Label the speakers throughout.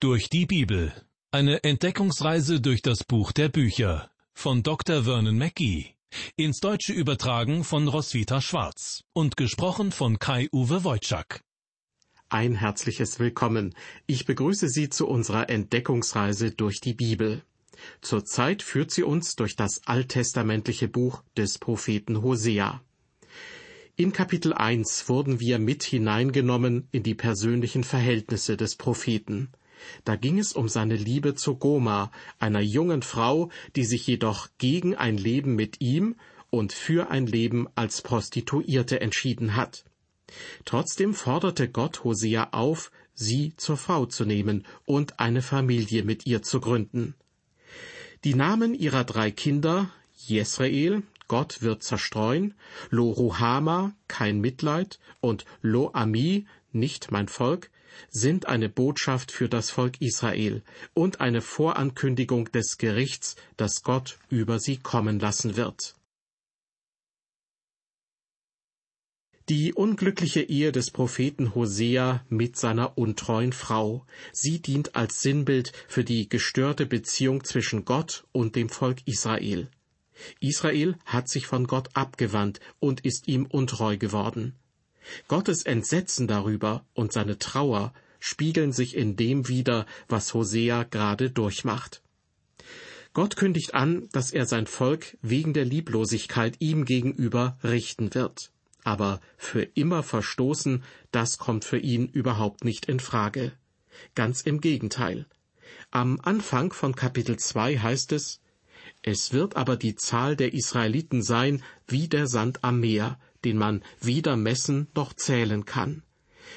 Speaker 1: Durch die Bibel. Eine Entdeckungsreise durch das Buch der Bücher von Dr. Vernon Mackey. Ins Deutsche übertragen von Roswitha Schwarz und gesprochen von Kai-Uwe Wojczak.
Speaker 2: Ein herzliches Willkommen. Ich begrüße Sie zu unserer Entdeckungsreise durch die Bibel. Zurzeit führt sie uns durch das alttestamentliche Buch des Propheten Hosea. In Kapitel 1 wurden wir mit hineingenommen in die persönlichen Verhältnisse des Propheten. Da ging es um seine Liebe zu Goma, einer jungen Frau, die sich jedoch gegen ein Leben mit ihm und für ein Leben als Prostituierte entschieden hat. Trotzdem forderte Gott Hosea auf, sie zur Frau zu nehmen und eine Familie mit ihr zu gründen. Die Namen ihrer drei Kinder, Jesrael, Gott wird zerstreuen, Lo Ruhama, kein Mitleid, und Lo Ami, nicht mein Volk, sind eine Botschaft für das Volk Israel und eine Vorankündigung des Gerichts, das Gott über sie kommen lassen wird. Die unglückliche Ehe des Propheten Hosea mit seiner untreuen Frau. Sie dient als Sinnbild für die gestörte Beziehung zwischen Gott und dem Volk Israel. Israel hat sich von Gott abgewandt und ist ihm untreu geworden. Gottes Entsetzen darüber und seine Trauer spiegeln sich in dem wider, was Hosea gerade durchmacht. Gott kündigt an, dass er sein Volk wegen der Lieblosigkeit ihm gegenüber richten wird. Aber für immer verstoßen, das kommt für ihn überhaupt nicht in Frage. Ganz im Gegenteil. Am Anfang von Kapitel 2 heißt es, es wird aber die Zahl der Israeliten sein wie der Sand am Meer, den man weder messen noch zählen kann.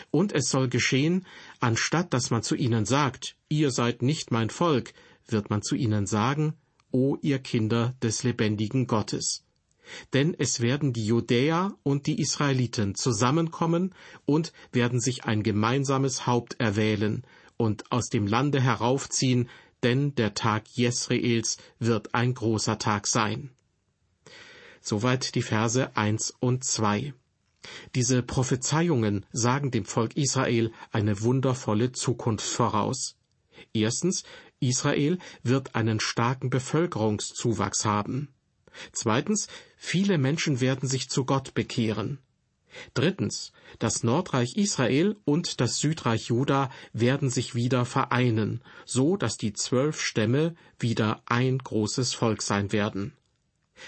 Speaker 2: Und es soll geschehen, anstatt dass man zu ihnen sagt, ihr seid nicht mein Volk, wird man zu ihnen sagen, O ihr Kinder des lebendigen Gottes. Denn es werden die Judäer und die Israeliten zusammenkommen und werden sich ein gemeinsames Haupt erwählen und aus dem Lande heraufziehen, denn der Tag Jesraels wird ein großer Tag sein. Soweit die Verse eins und zwei. Diese Prophezeiungen sagen dem Volk Israel eine wundervolle Zukunft voraus. Erstens, Israel wird einen starken Bevölkerungszuwachs haben. Zweitens, viele Menschen werden sich zu Gott bekehren. Drittens, das Nordreich Israel und das Südreich Juda werden sich wieder vereinen, so dass die zwölf Stämme wieder ein großes Volk sein werden.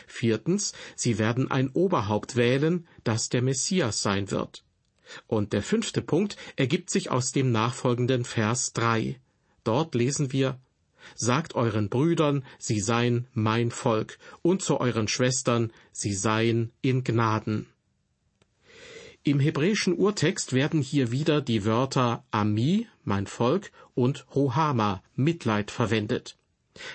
Speaker 2: Viertens, sie werden ein Oberhaupt wählen, das der Messias sein wird. Und der fünfte Punkt ergibt sich aus dem nachfolgenden Vers drei. Dort lesen wir Sagt euren Brüdern, sie seien mein Volk, und zu euren Schwestern, sie seien in Gnaden. Im hebräischen Urtext werden hier wieder die Wörter Ami, mein Volk, und Rohama, Mitleid verwendet.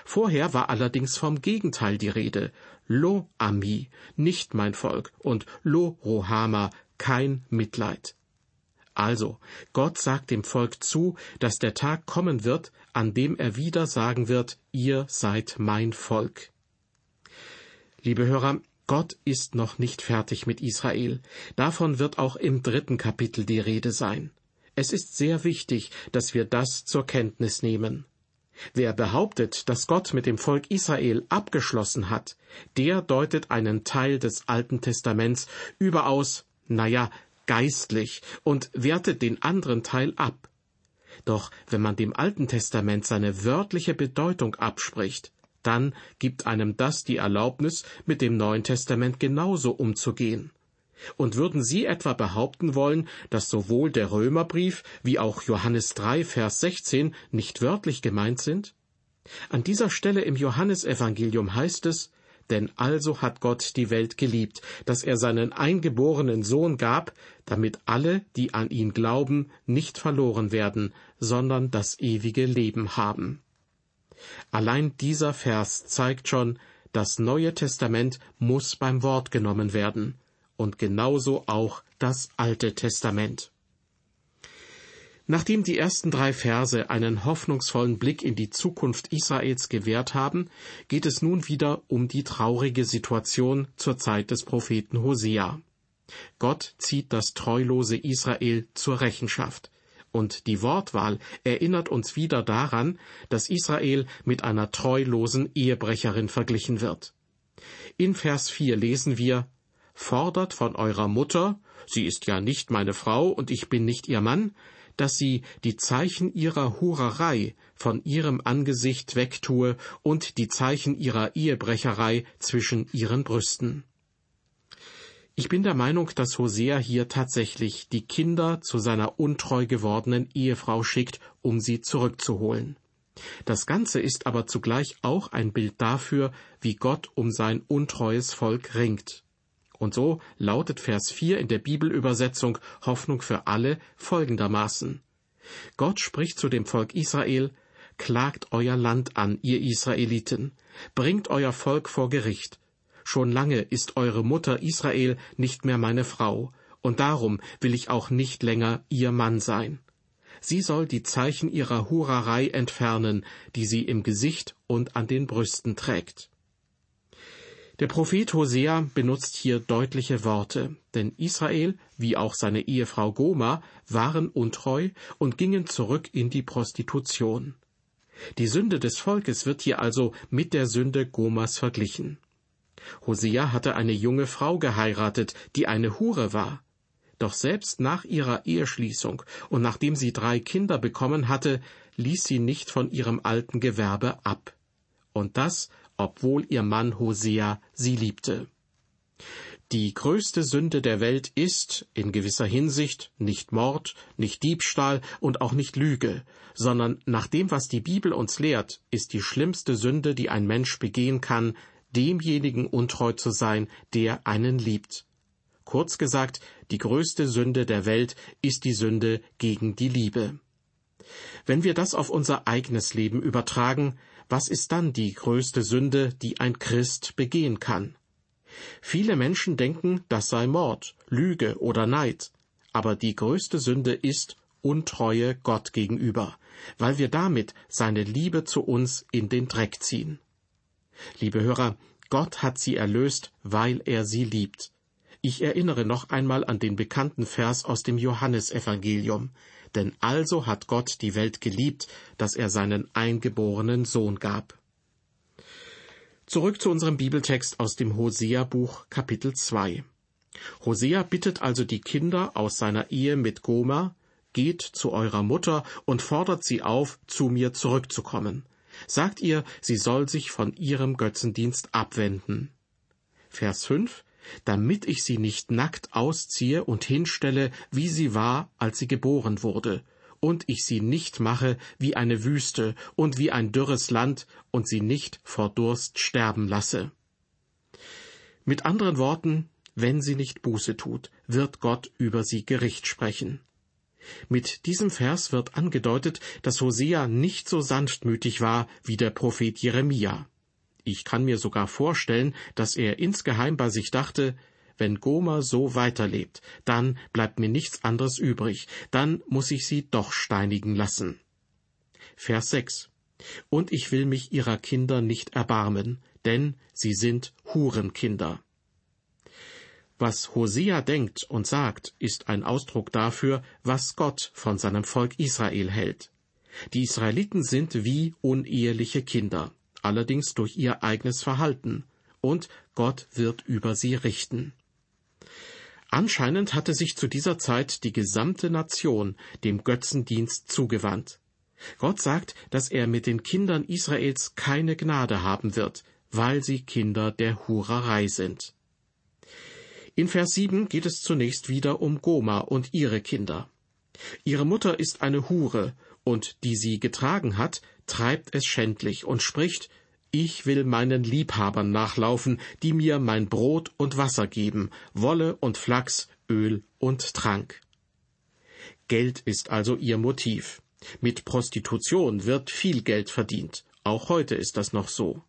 Speaker 2: Vorher war allerdings vom Gegenteil die Rede. Lo Ami, nicht mein Volk, und Lo Rohama, kein Mitleid. Also, Gott sagt dem Volk zu, dass der Tag kommen wird, an dem er wieder sagen wird, ihr seid mein Volk. Liebe Hörer, Gott ist noch nicht fertig mit Israel. Davon wird auch im dritten Kapitel die Rede sein. Es ist sehr wichtig, dass wir das zur Kenntnis nehmen. Wer behauptet, dass Gott mit dem Volk Israel abgeschlossen hat, der deutet einen Teil des Alten Testaments überaus, naja, geistlich und wertet den anderen Teil ab. Doch wenn man dem Alten Testament seine wörtliche Bedeutung abspricht, dann gibt einem das die Erlaubnis, mit dem Neuen Testament genauso umzugehen. Und würden Sie etwa behaupten wollen, dass sowohl der Römerbrief wie auch Johannes 3, Vers 16 nicht wörtlich gemeint sind? An dieser Stelle im Johannesevangelium heißt es, denn also hat Gott die Welt geliebt, dass er seinen eingeborenen Sohn gab, damit alle, die an ihn glauben, nicht verloren werden, sondern das ewige Leben haben. Allein dieser Vers zeigt schon, das Neue Testament muss beim Wort genommen werden und genauso auch das Alte Testament. Nachdem die ersten drei Verse einen hoffnungsvollen Blick in die Zukunft Israels gewährt haben, geht es nun wieder um die traurige Situation zur Zeit des Propheten Hosea. Gott zieht das treulose Israel zur Rechenschaft. Und die Wortwahl erinnert uns wieder daran, dass Israel mit einer treulosen Ehebrecherin verglichen wird. In Vers 4 lesen wir, Fordert von eurer Mutter, sie ist ja nicht meine Frau und ich bin nicht ihr Mann, dass sie die Zeichen ihrer Hurerei von ihrem Angesicht wegtue und die Zeichen ihrer Ehebrecherei zwischen ihren Brüsten. Ich bin der Meinung, dass Hosea hier tatsächlich die Kinder zu seiner untreu gewordenen Ehefrau schickt, um sie zurückzuholen. Das Ganze ist aber zugleich auch ein Bild dafür, wie Gott um sein untreues Volk ringt. Und so lautet Vers 4 in der Bibelübersetzung Hoffnung für alle folgendermaßen. Gott spricht zu dem Volk Israel, Klagt euer Land an, ihr Israeliten, bringt euer Volk vor Gericht, Schon lange ist eure Mutter Israel nicht mehr meine Frau, und darum will ich auch nicht länger ihr Mann sein. Sie soll die Zeichen ihrer Hurerei entfernen, die sie im Gesicht und an den Brüsten trägt. Der Prophet Hosea benutzt hier deutliche Worte, denn Israel, wie auch seine Ehefrau Goma, waren untreu und gingen zurück in die Prostitution. Die Sünde des Volkes wird hier also mit der Sünde Gomas verglichen. Hosea hatte eine junge Frau geheiratet, die eine Hure war. Doch selbst nach ihrer Eheschließung und nachdem sie drei Kinder bekommen hatte, ließ sie nicht von ihrem alten Gewerbe ab. Und das, obwohl ihr Mann Hosea sie liebte. Die größte Sünde der Welt ist, in gewisser Hinsicht, nicht Mord, nicht Diebstahl und auch nicht Lüge, sondern nach dem, was die Bibel uns lehrt, ist die schlimmste Sünde, die ein Mensch begehen kann, demjenigen untreu zu sein, der einen liebt. Kurz gesagt, die größte Sünde der Welt ist die Sünde gegen die Liebe. Wenn wir das auf unser eigenes Leben übertragen, was ist dann die größte Sünde, die ein Christ begehen kann? Viele Menschen denken, das sei Mord, Lüge oder Neid, aber die größte Sünde ist Untreue Gott gegenüber, weil wir damit seine Liebe zu uns in den Dreck ziehen. Liebe Hörer, Gott hat sie erlöst, weil er sie liebt. Ich erinnere noch einmal an den bekannten Vers aus dem Johannesevangelium. Denn also hat Gott die Welt geliebt, dass er seinen eingeborenen Sohn gab. Zurück zu unserem Bibeltext aus dem Hosea-Buch Kapitel 2. Hosea bittet also die Kinder aus seiner Ehe mit Goma, geht zu eurer Mutter und fordert sie auf, zu mir zurückzukommen. Sagt ihr, sie soll sich von ihrem Götzendienst abwenden. Vers 5 damit ich sie nicht nackt ausziehe und hinstelle, wie sie war, als sie geboren wurde, und ich sie nicht mache wie eine Wüste und wie ein dürres Land und sie nicht vor Durst sterben lasse. Mit anderen Worten, wenn sie nicht Buße tut, wird Gott über sie Gericht sprechen. Mit diesem Vers wird angedeutet, dass Hosea nicht so sanftmütig war wie der Prophet Jeremia. Ich kann mir sogar vorstellen, dass er insgeheim bei sich dachte, wenn Goma so weiterlebt, dann bleibt mir nichts anderes übrig, dann muss ich sie doch steinigen lassen. Vers 6 Und ich will mich ihrer Kinder nicht erbarmen, denn sie sind Hurenkinder. Was Hosea denkt und sagt, ist ein Ausdruck dafür, was Gott von seinem Volk Israel hält. Die Israeliten sind wie uneheliche Kinder, allerdings durch ihr eigenes Verhalten, und Gott wird über sie richten. Anscheinend hatte sich zu dieser Zeit die gesamte Nation dem Götzendienst zugewandt. Gott sagt, dass er mit den Kindern Israels keine Gnade haben wird, weil sie Kinder der Hurerei sind. In Vers 7 geht es zunächst wieder um Goma und ihre Kinder. Ihre Mutter ist eine Hure, und die sie getragen hat, treibt es schändlich und spricht, ich will meinen Liebhabern nachlaufen, die mir mein Brot und Wasser geben, Wolle und Flachs, Öl und Trank. Geld ist also ihr Motiv. Mit Prostitution wird viel Geld verdient. Auch heute ist das noch so.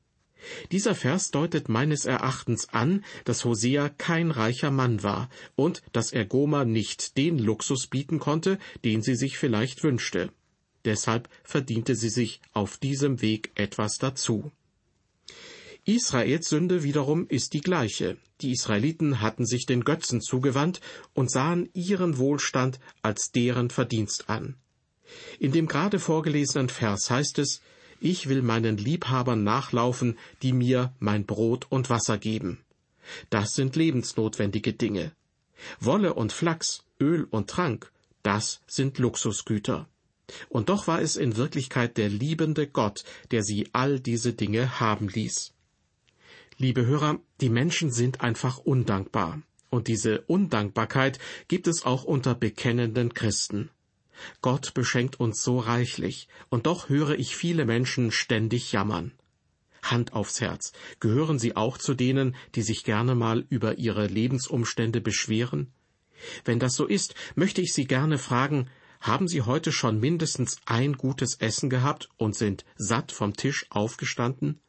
Speaker 2: Dieser Vers deutet meines Erachtens an, dass Hosea kein reicher Mann war und dass er Goma nicht den Luxus bieten konnte, den sie sich vielleicht wünschte. Deshalb verdiente sie sich auf diesem Weg etwas dazu. Israels Sünde wiederum ist die gleiche. Die Israeliten hatten sich den Götzen zugewandt und sahen ihren Wohlstand als deren Verdienst an. In dem gerade vorgelesenen Vers heißt es, ich will meinen Liebhabern nachlaufen, die mir mein Brot und Wasser geben. Das sind lebensnotwendige Dinge. Wolle und Flachs, Öl und Trank, das sind Luxusgüter. Und doch war es in Wirklichkeit der liebende Gott, der sie all diese Dinge haben ließ. Liebe Hörer, die Menschen sind einfach undankbar. Und diese Undankbarkeit gibt es auch unter bekennenden Christen. Gott beschenkt uns so reichlich, und doch höre ich viele Menschen ständig jammern. Hand aufs Herz, gehören Sie auch zu denen, die sich gerne mal über ihre Lebensumstände beschweren? Wenn das so ist, möchte ich Sie gerne fragen, haben Sie heute schon mindestens ein gutes Essen gehabt und sind satt vom Tisch aufgestanden?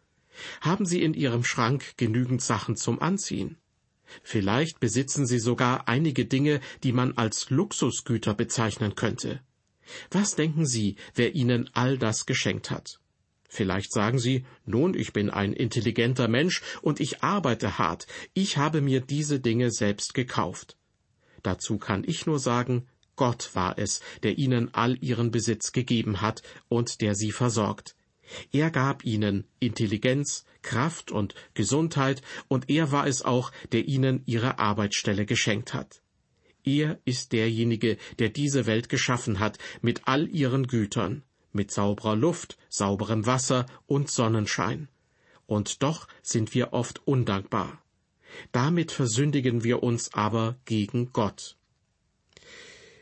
Speaker 2: Haben Sie in Ihrem Schrank genügend Sachen zum Anziehen? Vielleicht besitzen Sie sogar einige Dinge, die man als Luxusgüter bezeichnen könnte. Was denken Sie, wer Ihnen all das geschenkt hat? Vielleicht sagen Sie, nun, ich bin ein intelligenter Mensch und ich arbeite hart, ich habe mir diese Dinge selbst gekauft. Dazu kann ich nur sagen, Gott war es, der Ihnen all Ihren Besitz gegeben hat und der Sie versorgt. Er gab ihnen Intelligenz, Kraft und Gesundheit, und er war es auch, der ihnen ihre Arbeitsstelle geschenkt hat. Er ist derjenige, der diese Welt geschaffen hat, mit all ihren Gütern, mit sauberer Luft, sauberem Wasser und Sonnenschein. Und doch sind wir oft undankbar. Damit versündigen wir uns aber gegen Gott.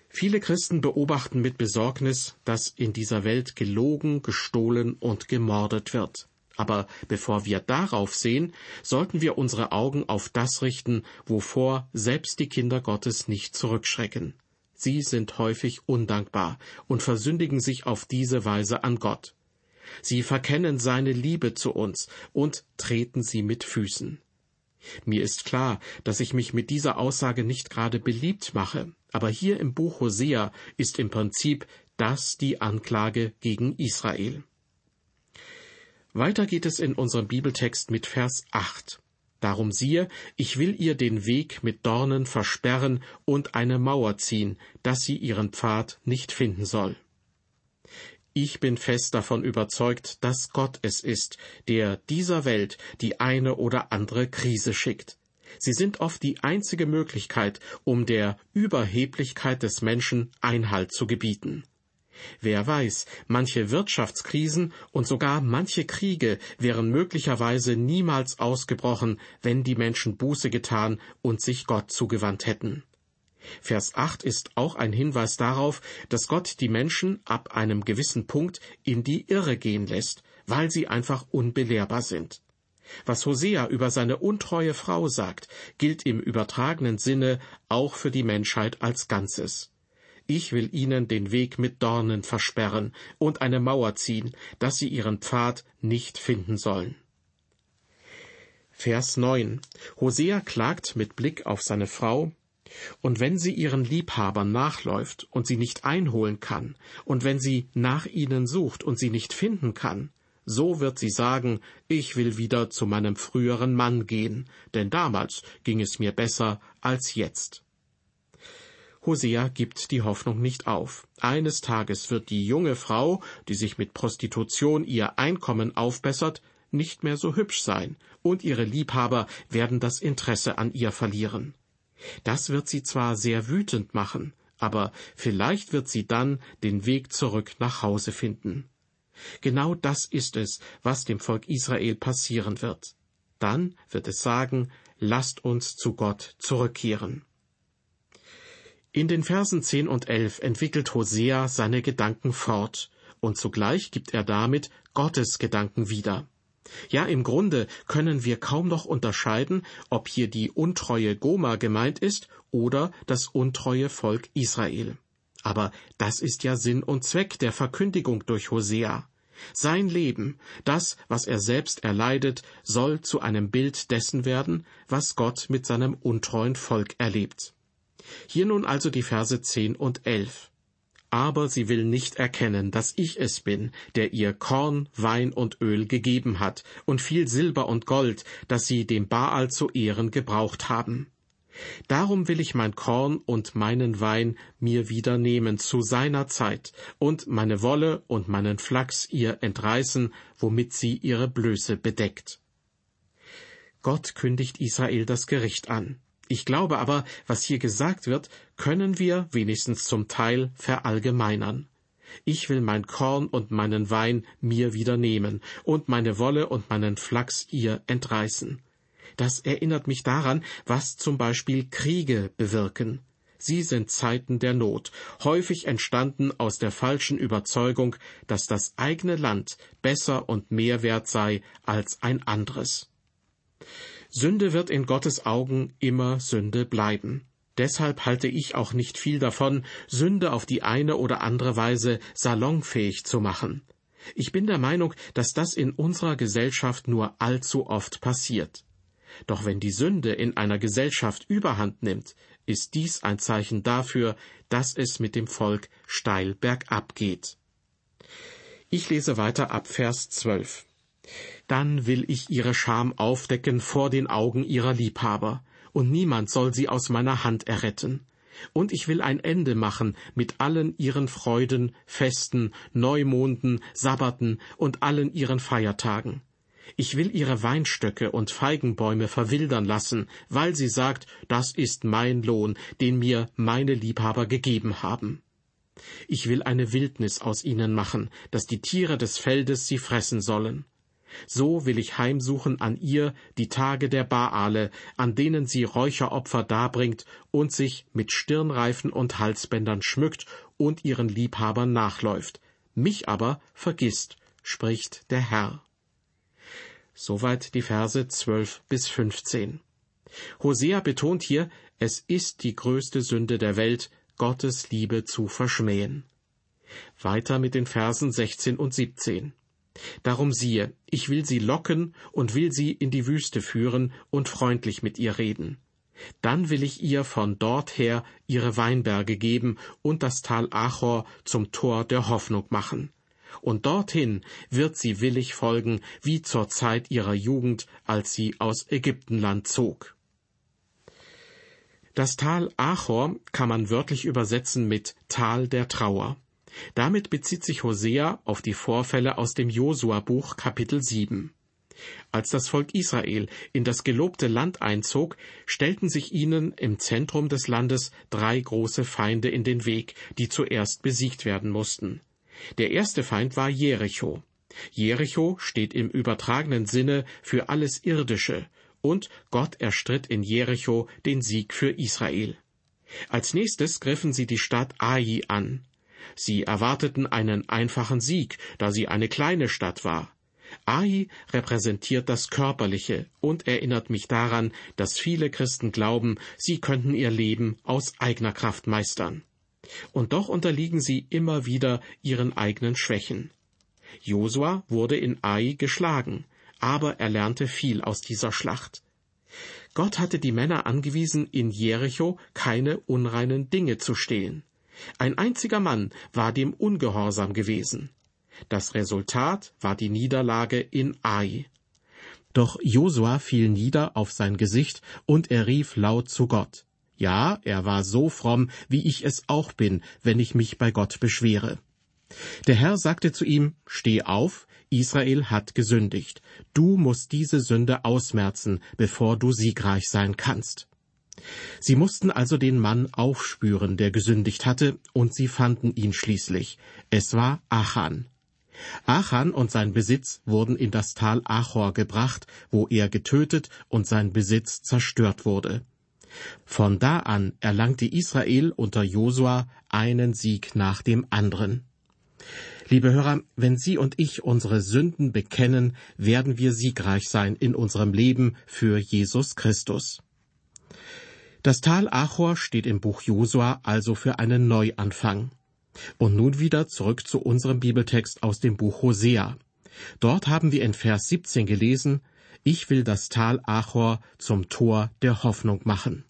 Speaker 2: Viele Christen beobachten mit Besorgnis, dass in dieser Welt gelogen, gestohlen und gemordet wird. Aber bevor wir darauf sehen, sollten wir unsere Augen auf das richten, wovor selbst die Kinder Gottes nicht zurückschrecken. Sie sind häufig undankbar und versündigen sich auf diese Weise an Gott. Sie verkennen seine Liebe zu uns und treten sie mit Füßen. Mir ist klar, dass ich mich mit dieser Aussage nicht gerade beliebt mache, aber hier im Buch Hosea ist im Prinzip das die Anklage gegen Israel. Weiter geht es in unserem Bibeltext mit Vers 8. Darum siehe, ich will ihr den Weg mit Dornen versperren und eine Mauer ziehen, dass sie ihren Pfad nicht finden soll. Ich bin fest davon überzeugt, dass Gott es ist, der dieser Welt die eine oder andere Krise schickt. Sie sind oft die einzige Möglichkeit, um der Überheblichkeit des Menschen Einhalt zu gebieten. Wer weiß, manche Wirtschaftskrisen und sogar manche Kriege wären möglicherweise niemals ausgebrochen, wenn die Menschen Buße getan und sich Gott zugewandt hätten. Vers 8 ist auch ein Hinweis darauf, dass Gott die Menschen ab einem gewissen Punkt in die Irre gehen lässt, weil sie einfach unbelehrbar sind. Was Hosea über seine untreue Frau sagt, gilt im übertragenen Sinne auch für die Menschheit als Ganzes. Ich will ihnen den Weg mit Dornen versperren und eine Mauer ziehen, dass sie ihren Pfad nicht finden sollen. Vers 9. Hosea klagt mit Blick auf seine Frau, und wenn sie ihren Liebhabern nachläuft und sie nicht einholen kann, und wenn sie nach ihnen sucht und sie nicht finden kann, so wird sie sagen, ich will wieder zu meinem früheren Mann gehen, denn damals ging es mir besser als jetzt. Hosea gibt die Hoffnung nicht auf. Eines Tages wird die junge Frau, die sich mit Prostitution ihr Einkommen aufbessert, nicht mehr so hübsch sein, und ihre Liebhaber werden das Interesse an ihr verlieren. Das wird sie zwar sehr wütend machen, aber vielleicht wird sie dann den Weg zurück nach Hause finden. Genau das ist es, was dem Volk Israel passieren wird. Dann wird es sagen, lasst uns zu Gott zurückkehren. In den Versen 10 und 11 entwickelt Hosea seine Gedanken fort, und zugleich gibt er damit Gottes Gedanken wieder. Ja, im Grunde können wir kaum noch unterscheiden, ob hier die untreue Goma gemeint ist oder das untreue Volk Israel. Aber das ist ja Sinn und Zweck der Verkündigung durch Hosea. Sein Leben, das, was er selbst erleidet, soll zu einem Bild dessen werden, was Gott mit seinem untreuen Volk erlebt. Hier nun also die Verse zehn und elf aber sie will nicht erkennen, dass ich es bin, der ihr Korn, Wein und Öl gegeben hat, und viel Silber und Gold, das sie dem Baal zu Ehren gebraucht haben. Darum will ich mein Korn und meinen Wein mir wieder nehmen zu seiner Zeit und meine Wolle und meinen Flachs ihr entreißen, womit sie ihre Blöße bedeckt. Gott kündigt Israel das Gericht an. Ich glaube aber, was hier gesagt wird, können wir wenigstens zum Teil verallgemeinern. Ich will mein Korn und meinen Wein mir wieder nehmen und meine Wolle und meinen Flachs ihr entreißen. Das erinnert mich daran, was zum Beispiel Kriege bewirken. Sie sind Zeiten der Not, häufig entstanden aus der falschen Überzeugung, dass das eigene Land besser und mehr wert sei als ein anderes. Sünde wird in Gottes Augen immer Sünde bleiben. Deshalb halte ich auch nicht viel davon, Sünde auf die eine oder andere Weise salonfähig zu machen. Ich bin der Meinung, dass das in unserer Gesellschaft nur allzu oft passiert. Doch wenn die Sünde in einer Gesellschaft überhand nimmt, ist dies ein Zeichen dafür, dass es mit dem Volk steil bergab geht. Ich lese weiter ab Vers 12. Dann will ich ihre Scham aufdecken vor den Augen ihrer Liebhaber, und niemand soll sie aus meiner Hand erretten. Und ich will ein Ende machen mit allen ihren Freuden, Festen, Neumonden, Sabbaten und allen ihren Feiertagen. Ich will ihre Weinstöcke und Feigenbäume verwildern lassen, weil sie sagt, das ist mein Lohn, den mir meine Liebhaber gegeben haben. Ich will eine Wildnis aus ihnen machen, dass die Tiere des Feldes sie fressen sollen. So will ich heimsuchen an ihr die Tage der Baale, an denen sie Räucheropfer darbringt und sich mit Stirnreifen und Halsbändern schmückt und ihren Liebhabern nachläuft. Mich aber vergisst, spricht der Herr. Soweit die Verse 12 bis 15. Hosea betont hier, es ist die größte Sünde der Welt, Gottes Liebe zu verschmähen. Weiter mit den Versen 16 und 17. Darum siehe, ich will sie locken und will sie in die Wüste führen und freundlich mit ihr reden. Dann will ich ihr von dort her ihre Weinberge geben und das Tal Achor zum Tor der Hoffnung machen und dorthin wird sie willig folgen, wie zur Zeit ihrer Jugend, als sie aus Ägyptenland zog. Das Tal Achor kann man wörtlich übersetzen mit Tal der Trauer. Damit bezieht sich Hosea auf die Vorfälle aus dem Josua-Buch Kapitel 7. Als das Volk Israel in das gelobte Land einzog, stellten sich ihnen im Zentrum des Landes drei große Feinde in den Weg, die zuerst besiegt werden mussten. Der erste Feind war Jericho. Jericho steht im übertragenen Sinne für alles Irdische, und Gott erstritt in Jericho den Sieg für Israel. Als nächstes griffen sie die Stadt Ai an. Sie erwarteten einen einfachen Sieg, da sie eine kleine Stadt war. Ai repräsentiert das Körperliche und erinnert mich daran, dass viele Christen glauben, sie könnten ihr Leben aus eigener Kraft meistern. Und doch unterliegen sie immer wieder ihren eigenen Schwächen. Josua wurde in Ai geschlagen, aber er lernte viel aus dieser Schlacht. Gott hatte die Männer angewiesen, in Jericho keine unreinen Dinge zu stehlen. Ein einziger Mann war dem ungehorsam gewesen. Das Resultat war die Niederlage in Ai. Doch Josua fiel nieder auf sein Gesicht und er rief laut zu Gott. Ja, er war so fromm, wie ich es auch bin, wenn ich mich bei Gott beschwere. Der Herr sagte zu ihm, Steh auf, Israel hat gesündigt. Du musst diese Sünde ausmerzen, bevor du siegreich sein kannst. Sie mussten also den Mann aufspüren, der gesündigt hatte, und sie fanden ihn schließlich. Es war Achan. Achan und sein Besitz wurden in das Tal Achor gebracht, wo er getötet und sein Besitz zerstört wurde. Von da an erlangte Israel unter Josua einen Sieg nach dem anderen. Liebe Hörer, wenn Sie und ich unsere Sünden bekennen, werden wir siegreich sein in unserem Leben für Jesus Christus. Das Tal Achor steht im Buch Josua also für einen Neuanfang. Und nun wieder zurück zu unserem Bibeltext aus dem Buch Hosea. Dort haben wir in Vers 17 gelesen, ich will das Tal Achor zum Tor der Hoffnung machen.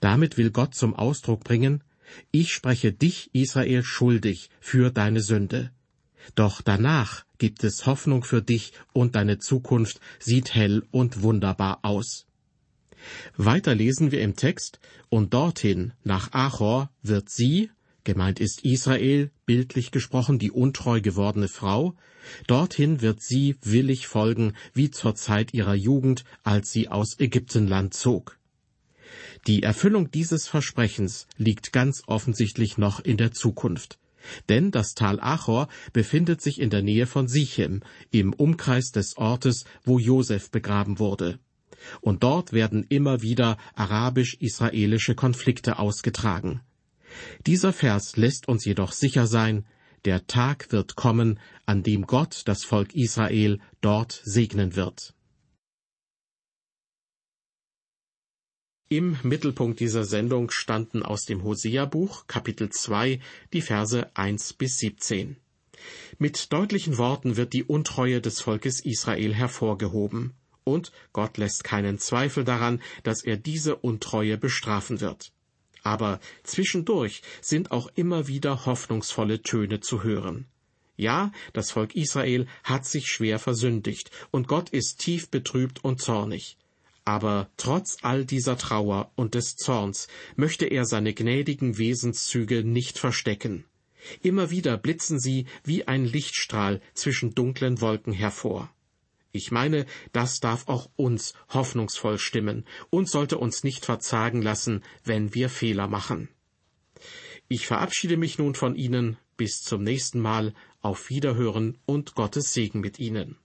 Speaker 2: Damit will Gott zum Ausdruck bringen, ich spreche dich, Israel, schuldig für deine Sünde. Doch danach gibt es Hoffnung für dich und deine Zukunft sieht hell und wunderbar aus. Weiter lesen wir im Text, und dorthin, nach Achor, wird sie, gemeint ist Israel, bildlich gesprochen die untreu gewordene Frau, dorthin wird sie willig folgen, wie zur Zeit ihrer Jugend, als sie aus Ägyptenland zog. Die Erfüllung dieses Versprechens liegt ganz offensichtlich noch in der Zukunft. Denn das Tal Achor befindet sich in der Nähe von Sichem, im Umkreis des Ortes, wo Josef begraben wurde. Und dort werden immer wieder arabisch-israelische Konflikte ausgetragen. Dieser Vers lässt uns jedoch sicher sein, der Tag wird kommen, an dem Gott das Volk Israel dort segnen wird. Im Mittelpunkt dieser Sendung standen aus dem Hosea-Buch, Kapitel 2, die Verse 1 bis 17. Mit deutlichen Worten wird die Untreue des Volkes Israel hervorgehoben. Und Gott lässt keinen Zweifel daran, dass er diese Untreue bestrafen wird. Aber zwischendurch sind auch immer wieder hoffnungsvolle Töne zu hören. Ja, das Volk Israel hat sich schwer versündigt, und Gott ist tief betrübt und zornig. Aber trotz all dieser Trauer und des Zorns möchte er seine gnädigen Wesenszüge nicht verstecken. Immer wieder blitzen sie wie ein Lichtstrahl zwischen dunklen Wolken hervor. Ich meine, das darf auch uns hoffnungsvoll stimmen und sollte uns nicht verzagen lassen, wenn wir Fehler machen. Ich verabschiede mich nun von Ihnen. Bis zum nächsten Mal. Auf Wiederhören und Gottes Segen mit Ihnen.